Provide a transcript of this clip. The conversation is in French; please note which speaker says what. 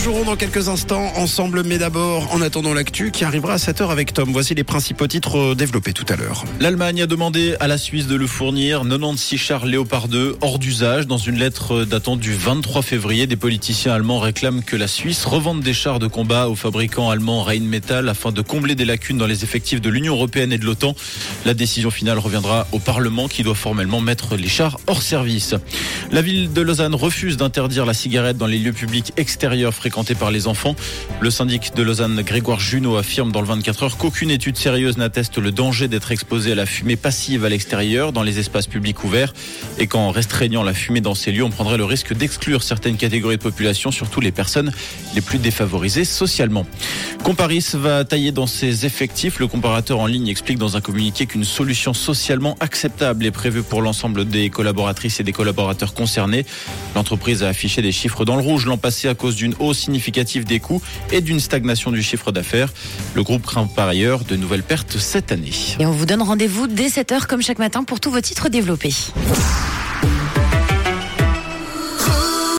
Speaker 1: jouerons dans quelques instants ensemble, mais d'abord, en attendant l'actu qui arrivera à 7h avec Tom. Voici les principaux titres euh, développés tout à l'heure.
Speaker 2: L'Allemagne a demandé à la Suisse de le fournir 96 chars Léopard 2 hors d'usage. Dans une lettre datant du 23 février, des politiciens allemands réclament que la Suisse revende des chars de combat au fabricant allemand Rheinmetall afin de combler des lacunes dans les effectifs de l'Union européenne et de l'OTAN. La décision finale reviendra au Parlement qui doit formellement mettre les chars hors service. La ville de Lausanne refuse d'interdire la cigarette dans les lieux publics extérieurs fréquentés par les enfants. Le syndic de Lausanne, Grégoire Junot, affirme dans le 24 heures qu'aucune étude sérieuse n'atteste le danger d'être exposé à la fumée passive à l'extérieur dans les espaces publics ouverts et qu'en restreignant la fumée dans ces lieux, on prendrait le risque d'exclure certaines catégories de population, surtout les personnes les plus défavorisées socialement. Comparis va tailler dans ses effectifs. Le comparateur en ligne explique dans un communiqué qu'une solution socialement acceptable est prévue pour l'ensemble des collaboratrices et des collaborateurs concernés. L'entreprise a affiché des chiffres dans le rouge l'an passé à cause d'une hausse significative des coûts et d'une stagnation du chiffre d'affaires. Le groupe craint par ailleurs de nouvelles pertes cette année.
Speaker 3: Et on vous donne rendez-vous dès 7h comme chaque matin pour tous vos titres développés.